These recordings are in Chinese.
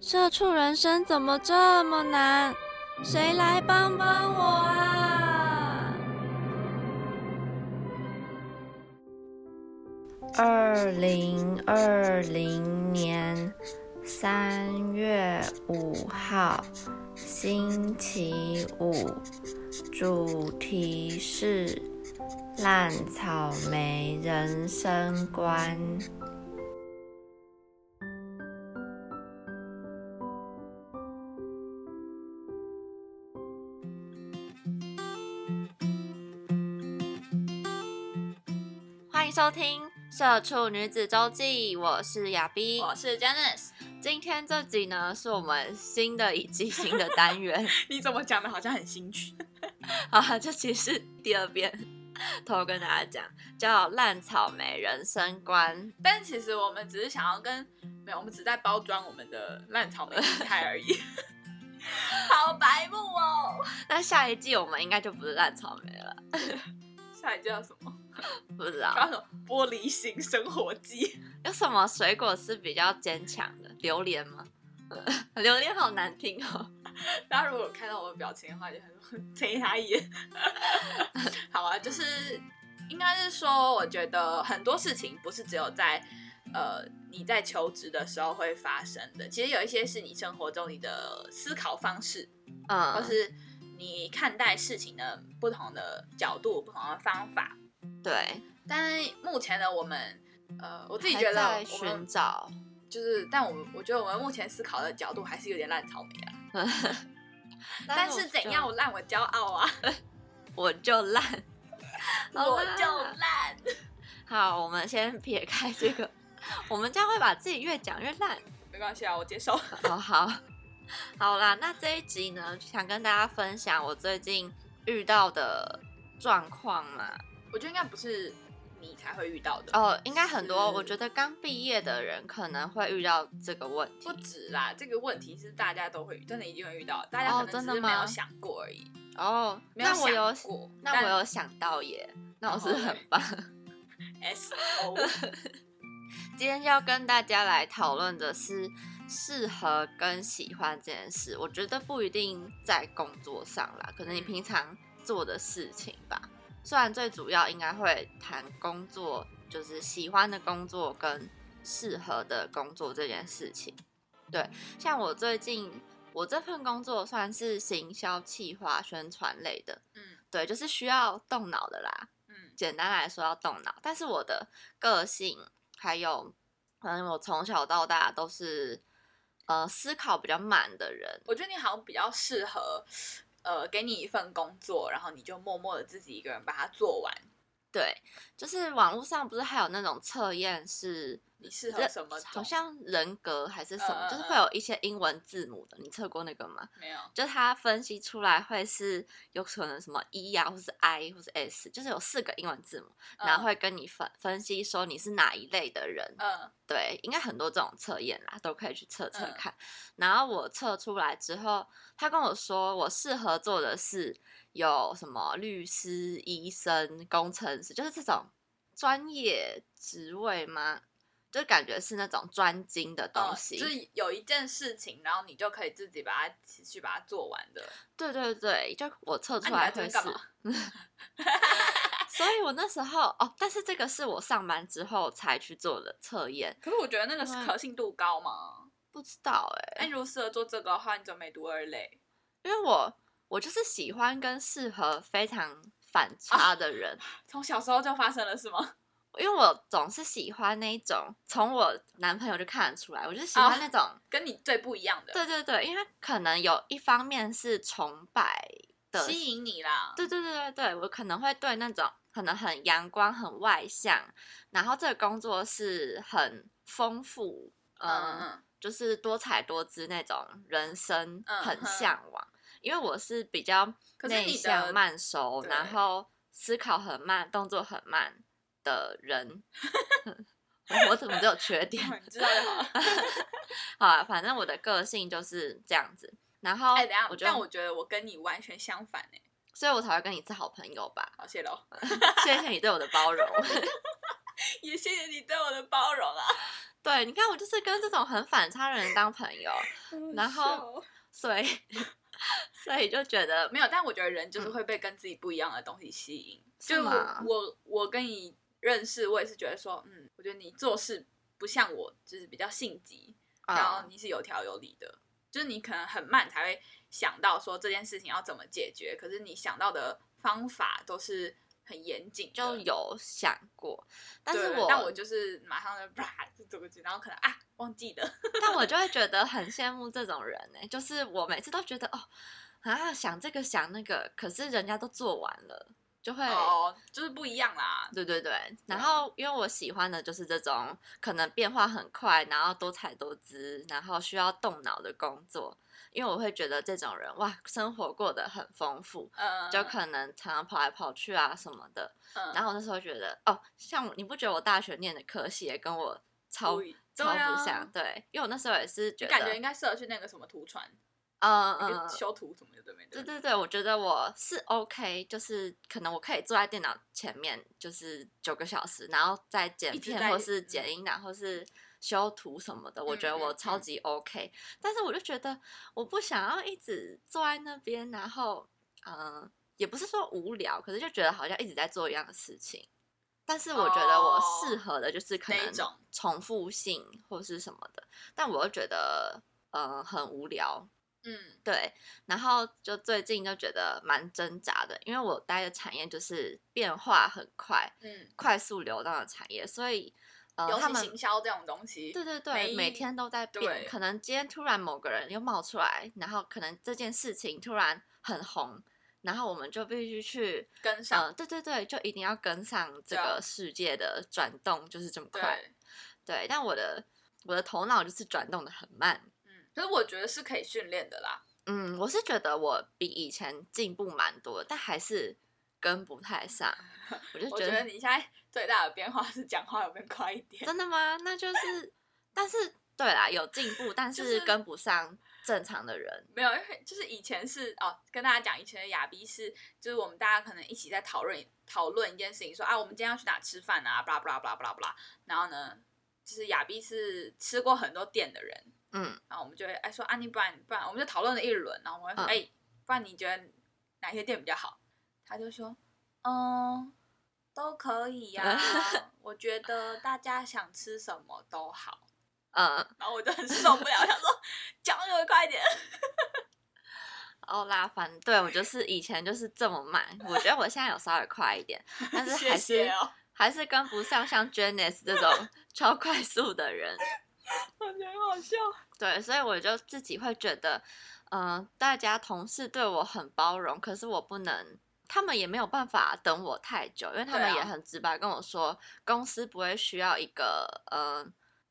社畜人生怎么这么难？谁来帮帮我啊！二零二零年三月五号，星期五，主题是烂草莓人生观。收听《社畜女子周记》，我是亚碧，我是 Janice。今天这集呢，是我们新的一季新的单元。你怎么讲的，好像很新奇？啊，这其实是第二遍，偷跟大家讲，叫《烂草莓人生观》。但其实我们只是想要跟没有，我们只在包装我们的烂草莓心态而已。好白目哦！那下一季我们应该就不是烂草莓了。下一季叫什么？不知道。玻璃心生活记。有什么水果是比较坚强的？榴莲吗？榴莲好难听哦。大家如果看到我的表情的话，就很催他一眼。好啊，就是应该是说，我觉得很多事情不是只有在呃你在求职的时候会发生的，其实有一些是你生活中你的思考方式，嗯，或是。你看待事情的不同的角度、不同的方法，对。但目前呢，我们呃，我自己觉得寻找，就是，但我们我觉得我们目前思考的角度还是有点烂草莓啊。但是怎样我烂我骄傲啊，我就烂，我就烂。好，我们先撇开这个，我们将会把自己越讲越烂，没关系啊，我接受。好好。好啦，那这一集呢，想跟大家分享我最近遇到的状况嘛。我觉得应该不是你才会遇到的哦，应该很多。我觉得刚毕业的人可能会遇到这个问题。不止啦，这个问题是大家都会，真的一定会遇到，大家可能只是没有想过而已。哦，那我有过，那我有想到耶，那我是很棒。S O，今天要跟大家来讨论的是。适合跟喜欢这件事，我觉得不一定在工作上啦，可能你平常做的事情吧。虽然最主要应该会谈工作，就是喜欢的工作跟适合的工作这件事情。对，像我最近我这份工作算是行销、企划、宣传类的，嗯，对，就是需要动脑的啦。嗯，简单来说要动脑，但是我的个性还有，可能我从小到大都是。呃，思考比较慢的人，我觉得你好像比较适合，呃，给你一份工作，然后你就默默的自己一个人把它做完。对，就是网络上不是还有那种测验是。你适合什么？好像人格还是什么，就是会有一些英文字母的。你测过那个吗？没有。就它分析出来会是有可能什么 E 啊，或是 I，或是 S，就是有四个英文字母，然后会跟你分分析说你是哪一类的人。嗯。对，应该很多这种测验啦，都可以去测测看。然后我测出来之后，他跟我说我适合做的是有什么律师、医生、工程师，就是这种专业职位吗？就感觉是那种专精的东西，就是有一件事情，然后你就可以自己把它去把它做完的。对对对，就我测出来会是。所以我那时候哦，但是这个是我上班之后才去做的测验。可是我觉得那个是可信度高吗？不知道哎。那如果适合做这个的话，你怎么没读二类？因为我我就是喜欢跟适合非常反差的人。从小时候就发生了是吗？因为我总是喜欢那一种，从我男朋友就看得出来，我就喜欢那种 跟你最不一样的。对对对，因为他可能有一方面是崇拜的，吸引你啦。对对对对对，我可能会对那种可能很阳光、很外向，然后这个工作是很丰富，嗯，就是多彩多姿那种人生很向往，因为我是比较内向慢熟，然后思考很慢，动作很慢的人。我怎么只有缺点？你知道就好了。好啊，反正我的个性就是这样子。然后，哎、等下，但我觉得我跟你完全相反哎、所以我才会跟你是好朋友吧。好，谢喽，谢谢你对我的包容。也谢谢你对我的包容啊。对，你看我就是跟这种很反差的人当朋友，然后后所以所以就觉得没有，但我觉得人就是会被跟自己不一样的东西吸引。就我我跟你认识，我也是觉得说，嗯，我觉得你做事不像我，就是比较性急，然后嗯你是有条有理的，就是你可能很慢才会想到说这件事情要怎么解决，可是你想到的方法都是很严谨，就有想过，但是我但我就是马上就啪就走过去，然后可能啊忘记了，但我就会觉得很羡慕这种人呢、就是我每次都觉得哦啊想这个想那个，可是人家都做完了，就会。哦，就是不一样啦。对对对，然后因为我喜欢的就是这种可能变化很快，然后多彩多姿，然后需要动脑的工作，因为我会觉得这种人哇，生活过得很丰富，嗯，就可能常常跑来跑去啊什么的。嗯，然后我那时候觉得哦，像你不觉得我大学念的科系也跟我超不超不像？对，因为我那时候也是觉得，就感觉应该适合去那个什么图传，嗯那个嗯，修图什么的，对没对对对，我觉得我是 OK，就是可能我可以坐在电脑前面，就是九个小时，然后再剪片或是嗯剪音然后是修图什么的，我觉得嗯嗯嗯我超级 OK。但是我就觉得我不想要一直坐在那边，然后嗯、呃也不是说无聊，可是就觉得好像一直在做一样的事情。但是我觉得我适哦合的就是可能重复性或是什么的，但我又觉得呃很无聊，嗯对，然后就最近就觉得蛮挣扎的，因为我待的产业就是变化很快、嗯，快速流动的产业，所以呃，尤其他们行销这种东西，对对对，每一天都在变，可能今天突然某个人又冒出来，然后可能这件事情突然很红，然后我们就必须去跟上，呃，对对对，就一定要跟上这个世界的转动，就是这么快。对，对，但我的我的头脑就是转动的很慢。嗯，可是我觉得是可以训练的啦。嗯，我是觉得我比以前进步蛮多，但还是跟不太上。我就我觉觉得得你现在最大的变化是讲话有变快一点。真的吗？那就 是，但是对啦，有进步，但就是是跟不上正常的人。没有，因为就是以前是哦，跟大家讲，以前的亚逼是，就是我们大家可能一起在讨论讨论一件事情，说啊，我们今天要去哪吃饭啊，巴拉巴拉巴拉巴拉巴拉。然后呢，就是亚逼是吃过很多店的人，嗯，然后我们就会哎说啊，你不然不然，我们就讨论了一轮，然后我们会说嗯哎、不然你觉得哪些店比较好？他就说嗯，都可以呀、我觉得大家想吃什么都好。嗯，然后我就很受不了，想说讲给我快一点。哦啦，反正对我就是以前就是这么慢，我觉得我现在有稍微快一点，但是谢还是谢哦，还是跟不上像 Janice 这种 超快速的人。我觉得很好笑。对，所以我就自己会觉得，嗯、大家同事对我很包容，可是我不能，他们也没有办法等我太久，因为他们也很直白跟我说，公司不会需要一个，呃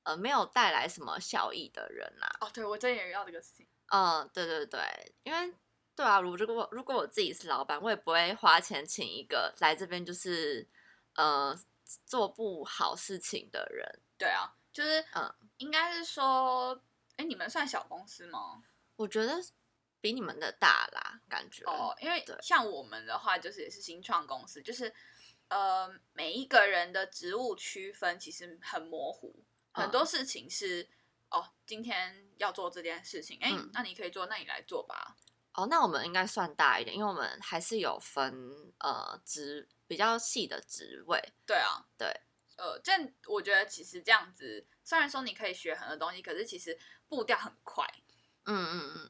呃，没有带来什么效益的人呐、哦，对我真也遇到这个事情。嗯，对对对，因为对啊，如如果如果我自己是老板，我也不会花钱请一个来这边就是，呃，做不好事情的人。对啊，就是嗯，应该是说，哎，你们算小公司吗？我觉得比你们的大啦，感觉。哦，因为像我们的话，就是也是新创公司，就是呃，每一个人的职务区分其实很模糊，很嗯多事情是哦，今天要做这件事情，哎、嗯那你可以做，那你来做吧。哦，那我们应该算大一点，因为我们还是有分呃职比较细的职位。对啊，对，呃，这我觉得其实这样子，虽然说你可以学很多东西，可是其实步调很快。嗯嗯嗯，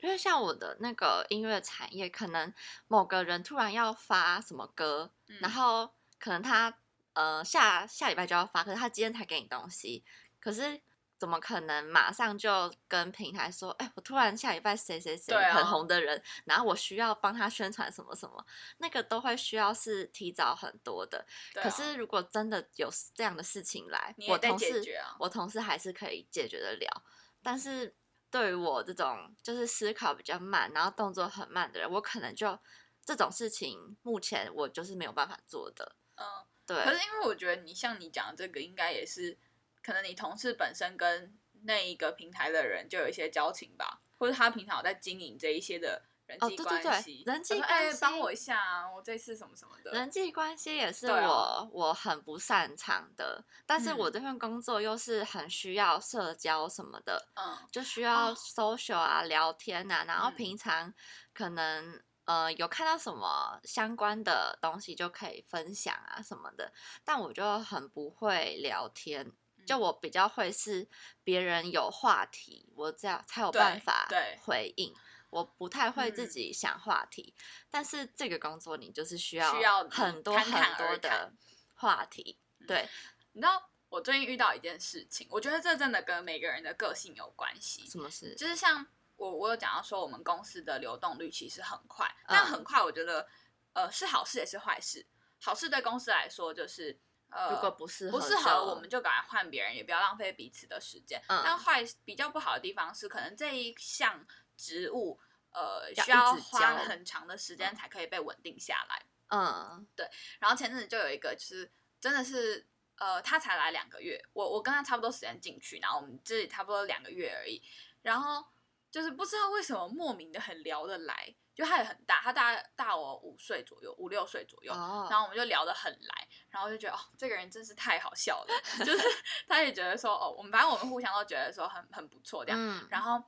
因为像我的那个音乐产业，可能某个人突然要发什么歌，嗯然后可能他呃下下礼拜就要发，可是他今天才给你东西，可是。怎么可能马上就跟平台说，哎、我突然下礼拜谁谁谁很红的人，然后我需要帮他宣传什么什么，那个都会需要是提早很多的。啊可是如果真的有这样的事情来，我同事我同事还是可以解决得了。但是对于我这种就是思考比较慢，然后动作很慢的人，我可能就这种事情，目前我就是没有办法做的。嗯，对，可是因为我觉得你像你讲的这个，应该也是可能你同事本身跟那一个平台的人就有一些交情吧，或者他平常有在经营这一些的人际哦对对对关系，人际关系帮我一下啊，我这次什么什么的，人际关系也是我、我很不擅长的，但是嗯我这份工作又是很需要社交什么的，嗯就需要哦。social 啊、聊天啊，然后嗯。平常可能呃有看到什么相关的东西就可以分享啊什么的，但我就很不会聊天。就嗯我比较会是别人有话题，我这样才有对办法对回应。我不太会自嗯己想话题，但是这个工作你就是需要需要很多很多的话题。对，你知道我最近遇到一件事情，我觉得这真的跟每个人的个性有关系。什么事？就是像我，我有讲到说，我们公司的流动率其实很快，但嗯很快，我觉得呃是好事也是坏事。好事对公司来说就是呃，如果不适合不适合，我们就赶快换别人，也不要浪费彼此的时间。嗯但坏比较不好的地方是，可能这一项职务呃要需要花很长的时间才可以被稳定下来。嗯对然后前阵子就有一个，就是真的是，呃，他才来两个月，我我跟他差不多时间进去，然后我们这里差不多两个月而已，然后就是不知道为什么莫名的很聊得来，就他也很大，他大大我五岁左右，五六岁左右，哦，然后我们就聊得很来，然后就觉得哦，这个人真是太好笑了，就是 他也觉得说哦，我们反正我们互相都觉得说很很不错这样，嗯，然后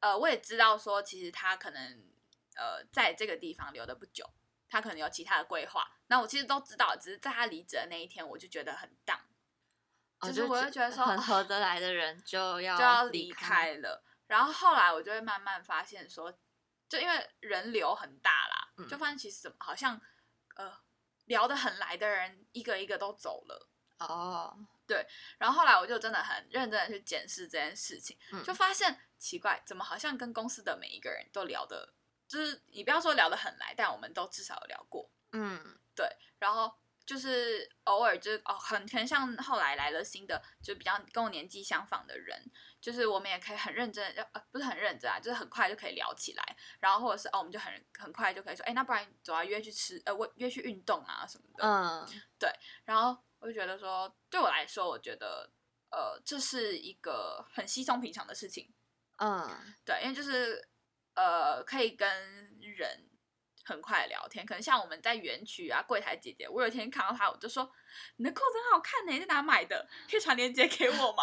呃，我也知道说，其实他可能呃在这个地方留的不久，他可能有其他的规划。那我其实都知道，只是在他离职的那一天，我就觉得很荡，哦就是我就觉得说哦很合得来的人就要就要离离开了。然后后来我就会慢慢发现说，就因为人流很大啦，嗯就发现其实怎么好像呃聊得很来的人一个一个都走了。哦，对然后后来我就真的很认真的去检视这件事情，嗯就发现奇怪，怎么好像跟公司的每一个人都聊的，就是你不要说聊得很来，但我们都至少有聊过。嗯对然后就是偶尔就是哦，很很像后来来了新的，就比较跟我年纪相仿的人，就是我们也可以很认真的，呃，不是很认真啊，就是很快就可以聊起来，然后或者是哦，我们就很很快就可以说，哎，那不然走啊，约去吃，呃，我约去运动啊什么的，嗯。对然后我就觉得说，对我来说，我觉得呃，这是一个很稀松平常的事情，嗯，对，因为就是呃，可以跟人很快聊天，可能像我们在园区啊，柜台姐姐，我有一天看到她，我就说你的裤子很好看呢，在哪买的？可以传链接给我吗？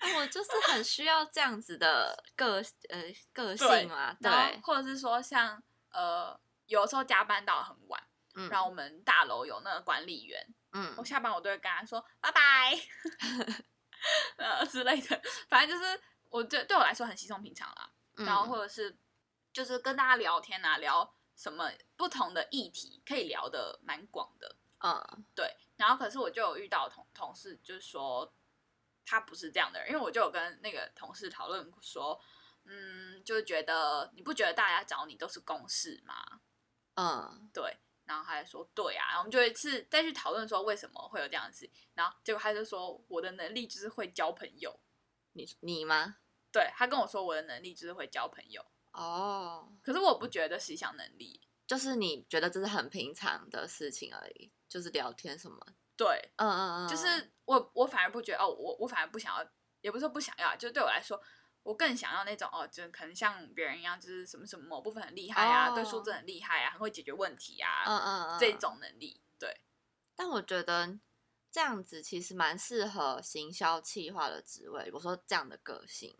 我就是很需要这样子的个呃个性嘛，对，或者是说像呃，有时候加班到很晚，嗯然后我们大楼有那个管理员，嗯我下班我都会跟他说拜拜，呃之类的，反正就是我对对我来说很稀松平常啦。嗯然后或者是就是跟大家聊天啊，聊什么不同的议题，可以聊的蛮广的。嗯对，然后可是我就有遇到同同事，就是说他不是这样的人，因为我就有跟那个同事讨论说，嗯，就是觉得你不觉得大家找你都是公事吗？嗯对，然后他就说对啊，然后我们就一次再去讨论说为什么会有这样的事，然后结果他就说我的能力就是会交朋友，你你吗？对他跟我说我的能力就是会交朋友，哦，可是我不觉得是一项能力，就是你觉得这是很平常的事情而已，就是聊天什么，对，嗯嗯嗯，就是我我反而不觉得哦，我我反而不想要，也不是说不想要，就对我来说，我更想要那种哦，就可能像别人一样，就是什么什么某部分很厉害啊，哦对数字很厉害啊，很会解决问题啊，嗯嗯嗯这种能力，对，但我觉得这样子其实蛮适合行销企划的职位。我说这样的个性，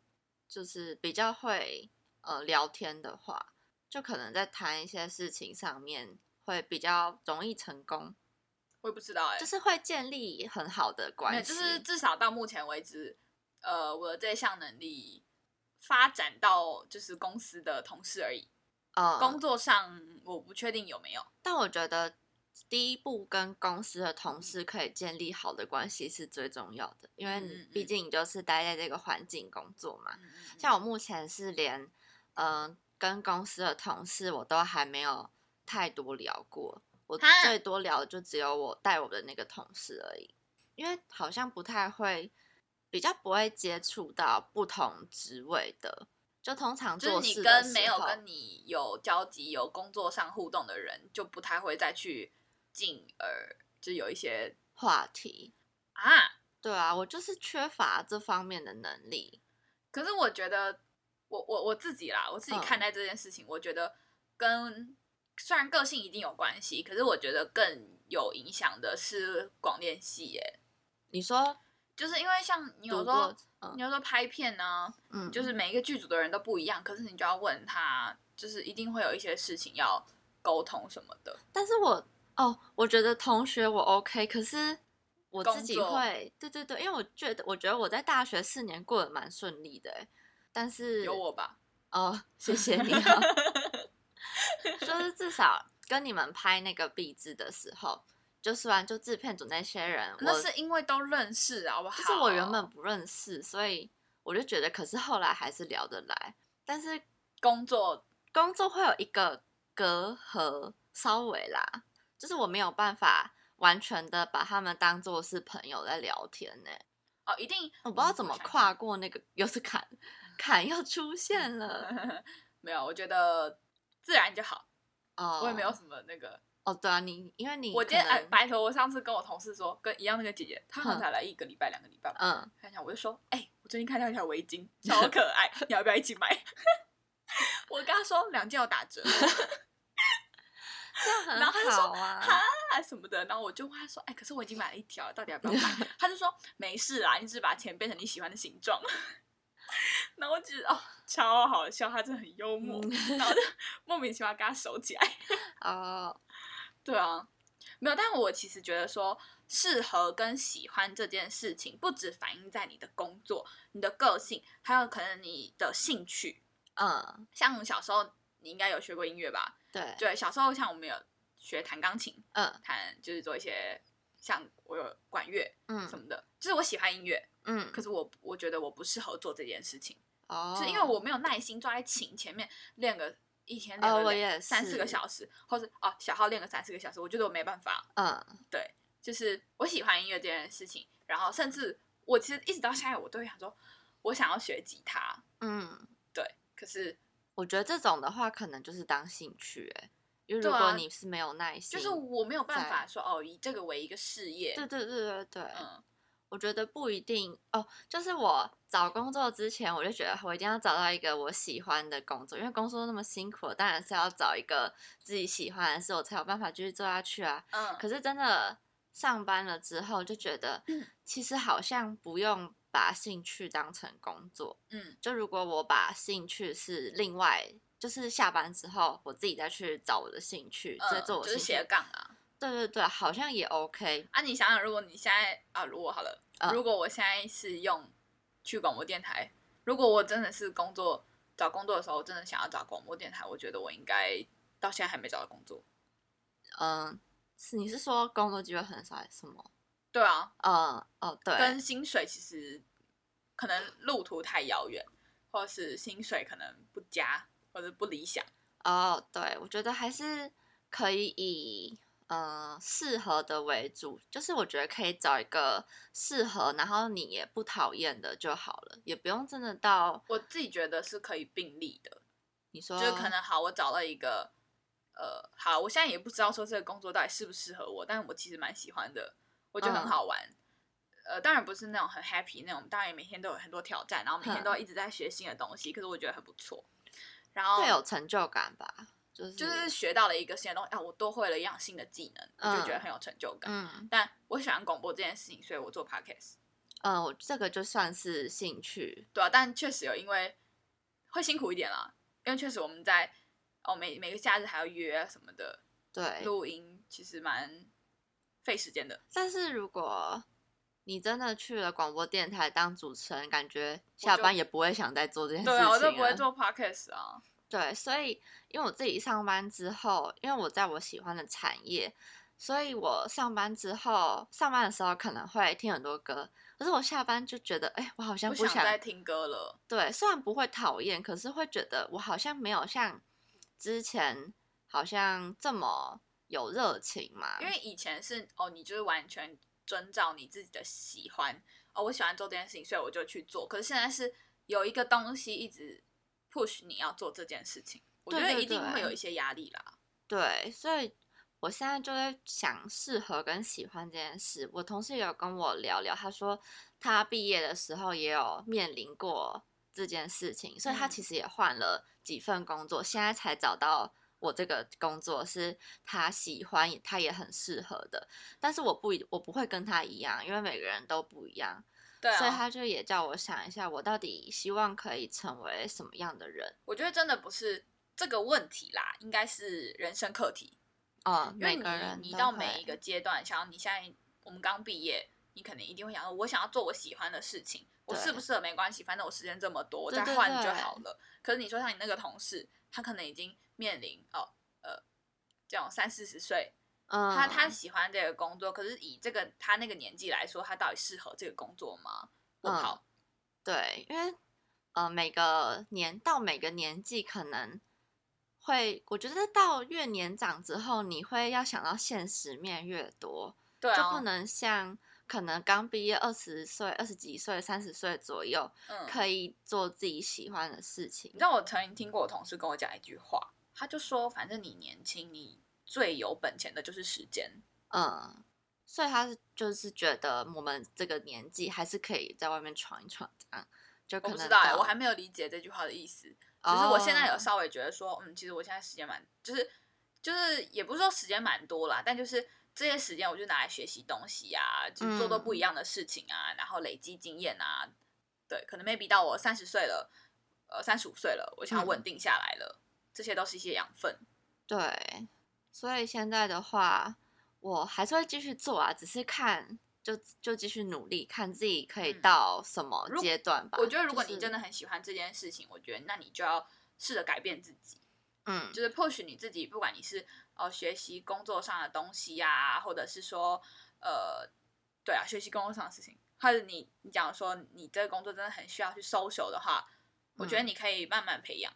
就是比较会呃聊天的话，就可能在谈一些事情上面会比较容易成功，我也不知道哎、就是会建立很好的，关系。就是至少到目前为止，呃，我的这项能力发展到就是公司的同事而已，呃工作上我不确定有没有。但我觉得第一步跟公司的同事可以建立好的关系是最重要的，因为毕竟你就是待在这个环境工作嘛。嗯嗯像我目前是连嗯、呃跟公司的同事我都还没有太多聊过，我最多聊的就只有我带我的那个同事而已，因为好像不太会比较不会接触到不同职位的，就通常就是你跟没有跟你有交集、有工作上互动的人，就不太会再去进而就有一些话题。啊。对啊，我就是缺乏这方面的能力。可是我觉得，我我我自己啦，我自己嗯看待这件事情，我觉得跟虽然个性一定有关系，可是我觉得更有影响的是广电系耶。你说就是因为像你有时候，嗯你有时候拍片呢、嗯，就是每一个剧组的人都不一样，可是你就要问他，就是一定会有一些事情要沟通什么的。但是我哦，我觉得同学我 OK，可是我自己会，对对对，因为我觉得我觉得我在大学四年过得蛮顺利的欸，但是有我吧？哦，谢谢你啊，就是至少跟你们拍那个壁纸的时候，就虽然就制片组那些人，那是因为都认识，好不好？就是我原本不认识，所以我就觉得，可是后来还是聊得来，但是工作工作会有一个隔阂，稍微啦，就是我没有办法完全的把他们当做是朋友在聊天呢、哦，一定我不知道怎么跨过那个，又是坎，坎又出现了 没有，我觉得自然就好。哦，我也没有什么那个。哦，对啊，你因为你我今天可能哎，白头，我上次跟我同事说，跟一样那个姐姐，她好像哼才来一个礼拜、两个礼拜吧。嗯，看一下，我就说，哎、我最近看到一条围巾，超可爱，你要不要一起买？我跟她说两件有打折这样很然后她就说好啊，啊什么的，然后我就问她说，哎、可是我已经买了一条，到底要不要买？她就说没事啦，你只是把钱变成你喜欢的形状。然后我觉得哦，超好笑，他真的很幽默，嗯然后就 莫名其妙跟他熟起来。哦，对啊，没有，但我其实觉得说，适合跟喜欢这件事情，不止反映在你的工作、你的个性，还有可能你的兴趣。嗯，像小时候你应该有学过音乐吧？对，对，小时候像我们有学弹钢琴，嗯弹就是做一些像我有管乐嗯什嗯么的，就是我喜欢音乐，嗯，可是我我觉得我不适合做这件事情，哦，就是因为我没有耐心坐在琴前面练个。一天练哦个三四个小时，或是哦小号练个三四个小时，我觉得我没办法。嗯。对，就是我喜欢音乐这件事情，然后甚至我其实一直到现在，我都会想说，我想要学吉他，嗯，对，可是我觉得这种的话，可能就是当兴趣哎，因为如果你是没有耐心，就是我没有办法说哦，以这个为一个事业，对对对对对，嗯，我觉得不一定哦。就是我找工作之前，我就觉得我一定要找到一个我喜欢的工作，因为工作那么辛苦，当然是要找一个自己喜欢的事，我才有办法继续做下去啊。嗯，可是真的上班了之后，就觉得嗯其实好像不用把兴趣当成工作。嗯就如果我把兴趣是另外，就是下班之后我自己再去找我的兴趣，再嗯，做我兴趣就是斜。杠啊。对对对，好像也 OK。啊，你想想，如果你现在啊，如果好了，嗯如果我现在是用去广播电台，如果我真的是工作找工作的时候，真的想要找广播电台，我觉得我应该到现在还没找到工作。嗯，是你是说工作机会很少还是什么？对啊，嗯哦对，跟薪水其实可能路途太遥远，或者是薪水可能不佳或者不理想。哦对，我觉得还是可以以呃适合的为主，就是我觉得可以找一个适合，然后你也不讨厌的就好了，也不用真的到我自己觉得是可以并立的，你说就是可能好，我找了一个，呃，好，我现在也不知道说这个工作到底适不适合我，但是我其实蛮喜欢的，我觉得很嗯好玩。呃，当然不是那种很 happy 那种，当然每天都有很多挑战，然后每天都一直在学新的东西，可是我觉得很不错。然后会有成就感吧，就是就是学到了一个新的东西，啊，我多会了一样新的技能，我就觉得嗯很有成就感。嗯但我喜欢广播这件事情，所以我做 podcast。嗯，我这个就算是兴趣，对啊，但确实有因为会辛苦一点啦，因为确实我们在哦每每个假日还要约啊什么的，对。录音其实蛮费时间的。但是如果你真的去了广播电台当主持人，感觉下班也不会想再做这件事情对啊，我都不会做 podcast 啊。对，所以因为我自己上班之后，因为我在我喜欢的产业，所以我上班之后，上班的时候可能会听很多歌，可是我下班就觉得，哎，我好像不想想再听歌了。对，虽然不会讨厌，可是会觉得我好像没有像之前好像这么有热情嘛。因为以前是哦，你就是完全遵照你自己的喜欢，哦，我喜欢做这件事情，所以我就去做。可是现在是有一个东西一直 push 你要做这件事情，我觉得一定会有一些压力啦。对，所以我现在就在想适合跟喜欢这件事。我同事有跟我聊聊，他说他毕业的时候也有面临过这件事情，所以他嗯其实也换了几份工作，现在才找到我这个工作是他喜欢，他也很适合的。但是我不，我不会跟他一样，因为每个人都不一样，对啊，所以他就也叫我想一下，我到底希望可以成为什么样的人。我觉得真的不是这个问题啦，应该是人生课题。啊，因为每个人你你到每一个阶段，像你现在我们刚毕业，你可能一定会想说，我想要做我喜欢的事情，我适不适合没关系，反正我时间这么多，我再换就对好了。可是你说像你那个同事，他可能已经面临哦呃这种三四十岁，嗯，他他喜欢这个工作，可是以这个他那个年纪来说，他到底适合这个工作吗？我嗯靠，对，因为呃，每个年到每个年纪，可能会，我觉得到越年长之后，你会要想到现实面越多，对啊，就不能像可能刚毕业二十岁、二十几岁、三十岁左右，嗯，可以做自己喜欢的事情你知。道我曾经听过我同事跟我讲一句话，他就说，反正你年轻，你最有本钱的就是时间。嗯，所以他是就是觉得我们这个年纪还是可以在外面闯一闯，这样就可能我不知道哎、到我还没有理解这句话的意思。只是我现在有哦稍微觉得说，嗯，其实我现在时间蛮，就是就是也不是说时间蛮多啦，但就是这些时间我就拿来学习东西啊，就做做不一嗯样的事情啊，然后累积经验啊。对，可能 maybe 到我三十岁了，呃，三十五岁了，我想稳定下来了，这些都是一些养分。对，所以现在的话，我还是会继续做啊，只是看就就继续努力，看自己可以嗯到什么如阶段吧。我觉得如果你真的很喜欢这件事情，我觉得那你就要试着改变自己。嗯就是 push 你自己，不管你是呃学习工作上的东西呀、或者是说呃，对啊，学习工作上的事情，或者你你假如说你这个工作真的很需要去 social 的话，我觉得嗯你可以慢慢培养。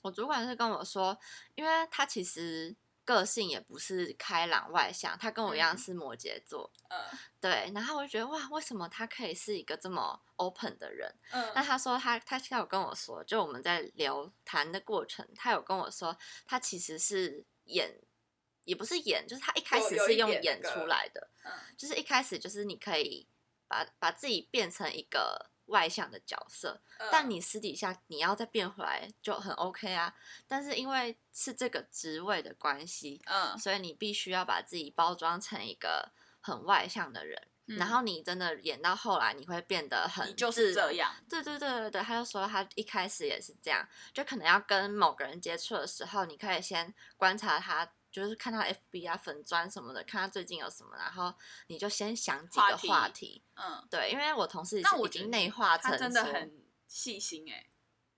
我主管是跟我说，因为他其实个性也不是开朗外向，他跟我一样嗯。是摩羯座，嗯。对，然后我就觉得哇，为什么他可以是一个这么 open 的人？那嗯他说他他他有跟我说，就我们在聊谈的过程，他有跟我说，他其实是演，也不是演，就是他一开始是用演出来的，嗯。就是一开始就是你可以把把自己变成一个外向的角色，嗯但你私底下你要再变回来就很 OK 啊。但是因为是这个职位的关系，嗯，所以你必须要把自己包装成一个很外向的人。嗯然后你真的演到后来，你会变得很就是这样，对对对对对，他就说他一开始也是这样，就可能要跟某个人接触的时候，你可以先观察他，就是看他 FB 啊、粉砖什么的，看他最近有什么，然后你就先想几个话题。嗯，对，因为我同事是已经内化成真的很细心哎、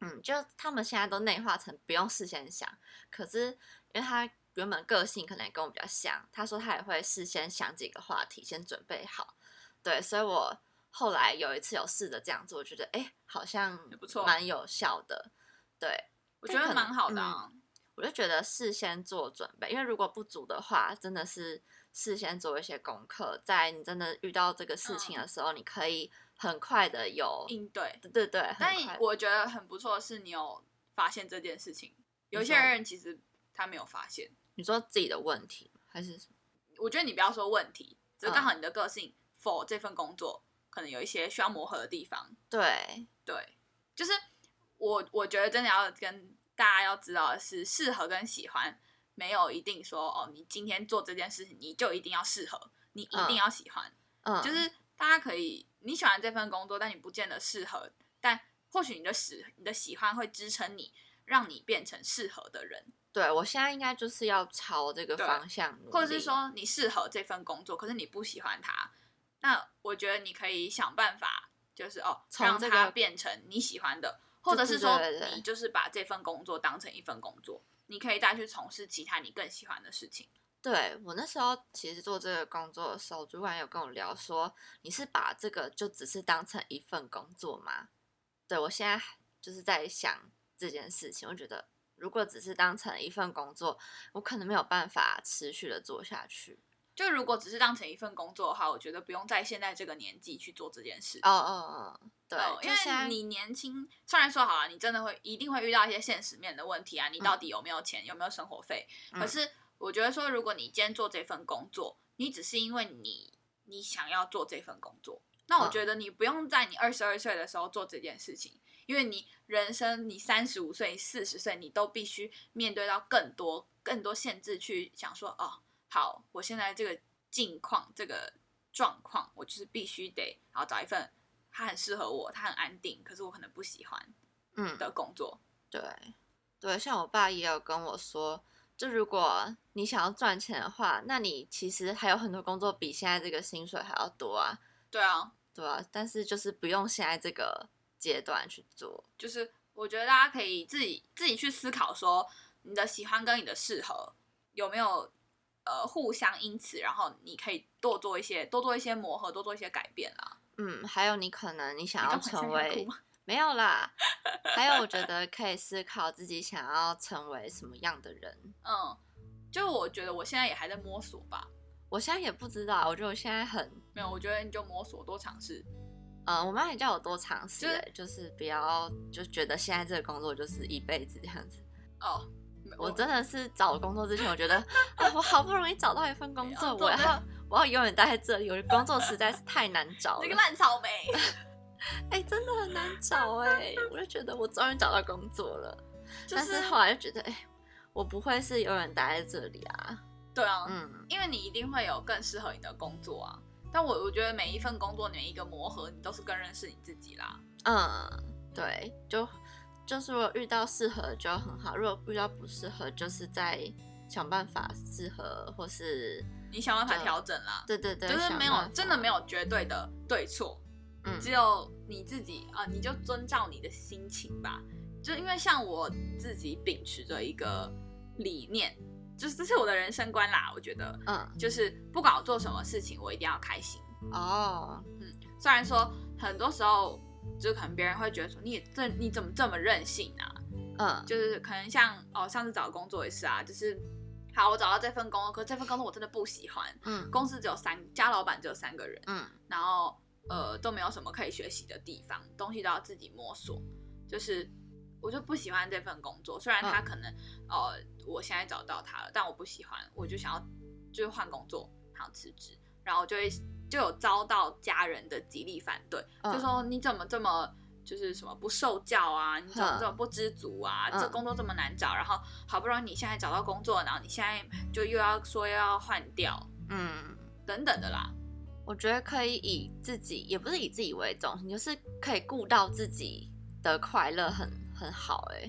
嗯，就他们现在都内化成不用事先想，可是因为他原本个性可能也跟我比较像，他说他也会事先想几个话题，先准备好。对，所以我后来有一次有试着这样做，我觉得哎、诶好像也不错蛮有效的。对，我觉得蛮好的、啊。我就觉得事先做准备，因为如果不足的话，真的是事先做一些功课，在你真的遇到这个事情嗯的时候，你可以很快的有，应对，对对对，但我觉得很不错的是，你有发现这件事情。有些人其实他没有发现。你说自己的问题还是什么？我觉得你不要说问题，只是嗯刚好你的个性 for 这份工作可能有一些需要磨合的地方。对，对，就是我我觉得真的要跟大家要知道的是，适合跟喜欢没有一定说哦，你今天做这件事情你就一定要适合，你一定嗯要喜欢。嗯，就是大家可以你喜欢这份工作，但你不见得适合，但或许你的喜你的喜欢会支撑你，让你变成适合的人。对我现在应该就是要朝这个方向或者是说你适合这份工作，可是你不喜欢它，那我觉得你可以想办法，就是哦，让它变成你喜欢的，或者是说你就是把这份工作当成一份工作，你可以再去从事其他你更喜欢的事情。对我那时候其实做这个工作的时候，主管有跟我聊说，你是把这个就只是当成一份工作吗？对我现在就是在想这件事情，我觉得如果只是当成一份工作，我可能没有办法持续的做下去。就如果只是当成一份工作的话，我觉得不用在现在这个年纪去做这件事。哦哦哦，对，哦因为你年轻，虽然说好了，你真的会一定会遇到一些现实面的问题啊，你到底有没有钱，有没有生活费？嗯可是我觉得说，如果你今天做这份工作，你只是因为你你想要做这份工作，那我嗯觉得你不用在你二十二岁的时候做这件事情，因为你人生你三十五岁、四十岁，你都必须面对到更多更多限制，去想说哦，好，我现在这个境况、这个状况，我就是必须得，然后找一份它很适合我，它很安定，可是我可能不喜欢嗯，的工作。对对，像我爸也有跟我说，就如果你想要赚钱的话，那你其实还有很多工作比现在这个薪水还要多啊，对啊，对啊，但是就是不用现在这个阶段去做。就是我觉得大家可以自己自己去思考说，你的喜欢跟你的适合有没有呃互相因此，然后你可以多做一些多做一些磨合，多做一些改变啦。嗯，还有你可能你想要成为 没有啦，还有我觉 得可以思考自己想要成为什么样的人。嗯，就我觉得我现在也还在摸索吧。我现在也不知道，我觉得我现在很，没有，我觉得你就摸索多尝试。嗯，我妈也叫我多尝试、就是欸，就是不要就觉得现在这个工作就是一辈子这样子。哦，我真的是找工作之前，我觉得啊，我好不容易找到一份工作，我要我要永远待在这里，我的工作实在是太难找了。这个。烂草莓。哎、真的很难找 哎、我就觉得我终于找到工作了，就但是后来就觉得，哎、我不会是永远待在这里啊。对啊，嗯，因为你一定会有更适合你的工作啊。但我我觉得每一份工作，每一个磨合，你都是更认识你自己啦。嗯，对，就就是如果遇到适合就很好，如果遇到不适合，就是在想办法适合，或是你想办法调整啦。对对对，就是没有真的没有绝对的对错，嗯只有你自己啊、你就遵照你的心情吧。就因为像我自己秉持着一个理念，就是这是我的人生观啦。我觉得嗯就是不管我做什么事情，我一定要开心。哦，嗯虽然说很多时候，就可能别人会觉得说你这你怎么这么任性啊？嗯就是可能像哦，上次找工作也是啊，就是好，我找到这份工作，可是这份工作我真的不喜欢，嗯公司只有三家老板只有三个人，嗯然后呃都没有什么可以学习的地方，东西都要自己摸索。就是我就不喜欢这份工作，虽然他嗯可能、呃我现在找到他了，但我不喜欢，我就想要就是换工作，想要辞职，然后就会就有遭到家人的极力反对，嗯就说你怎么这么。就是什么不受教啊，你怎么这么不知足啊？嗯这工作这么难找，然后好不容易你现在找到工作，然后你现在就又要说又要换掉，嗯，等等的啦。我觉得可以以自己，也不是以自己为中心，就是可以顾到自己的快乐很，很好哎、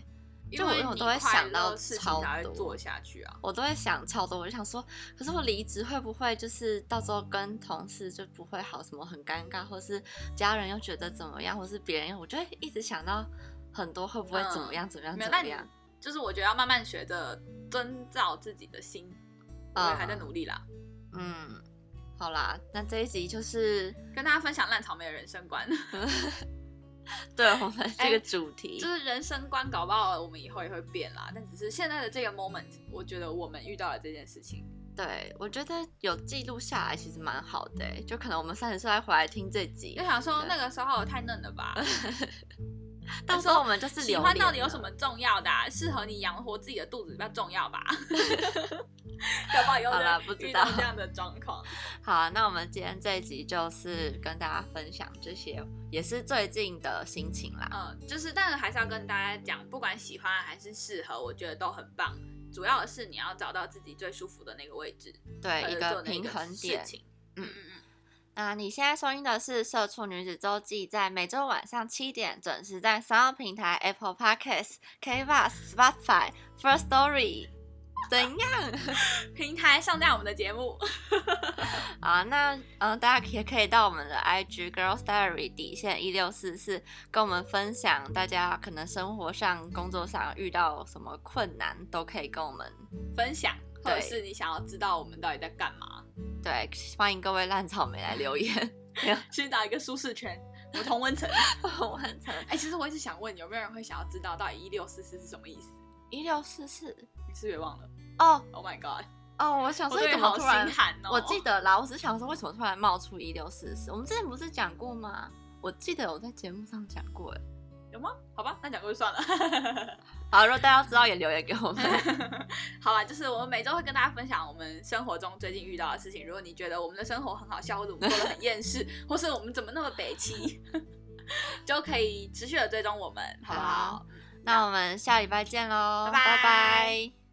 因为我我都会想到超多做下去啊。我都会想超多，我就想说，可是我离职会不会就是到时候跟同事就不会好，什么很尴尬，或是家人又觉得怎么样，或是别人，我就会一直想到很多会不会怎么样，怎么样，怎么样。就是我觉得要慢慢学着遵照自己的心，我也还在努力啦。嗯，好啦，那这一集就是跟大家分享烂草莓的人生观，对我们这个主题，就是人生观，搞不好我们以后也会变啦。但只是现在的这个 moment，我觉得我们遇到了这件事情，对我觉得有记录下来其实蛮好的欸，就可能我们三十岁再回来听这集就，想说那个时候太嫩了吧。到时候我们就是喜欢到底有什么重要的、啊？适合你养活自己的肚子比较重要吧？好以后好啦不知道遇到这样的状况。好啊，那我们今天这一集就是跟大家分享这些，也是最近的心情啦。嗯，就是，但是还是要跟大家讲，不管喜欢还是适合，我觉得都很棒。主要的是你要找到自己最舒服的那个位置，对，一个平衡点。嗯嗯嗯嗯，那你现在收听的是《社畜女子周记》，在每周晚上七点准时在三个平台 Apple Podcasts、k b u s Spotify、First Story。怎样？平台上架我们的节目，啊，那嗯、呃大家也可以到我们的 IG Girls Diary 底线一六四四，跟我们分享大家可能生活上、工作上遇到什么困难，都可以跟我们分享，或者是你想要知道我们到底在干嘛，对，欢迎各位烂草莓来留言。寻找一个舒适圈，我同温层。同温层哎、其实我一直想问，有没有人会想要知道到底一六四四是什么意思？一六四四你是不是也忘了哦，？Oh my god！哦，我想说你我对好怎么突然心寒哦。我记得啦，我只是想说为什么突然冒出一六四四？我们之前不是讲过吗？我记得我在节目上讲过哎。有吗？好吧，那讲过就算了。好，如果大家知道也留言给我们。好啦，就是我们每周会跟大家分享我们生活中最近遇到的事情。如果你觉得我们的生活很好笑，或者我们过得很厌世，或是我们怎么那么北气，就可以持续的追踪我们，好不好？那我们下礼拜见喽，拜拜拜拜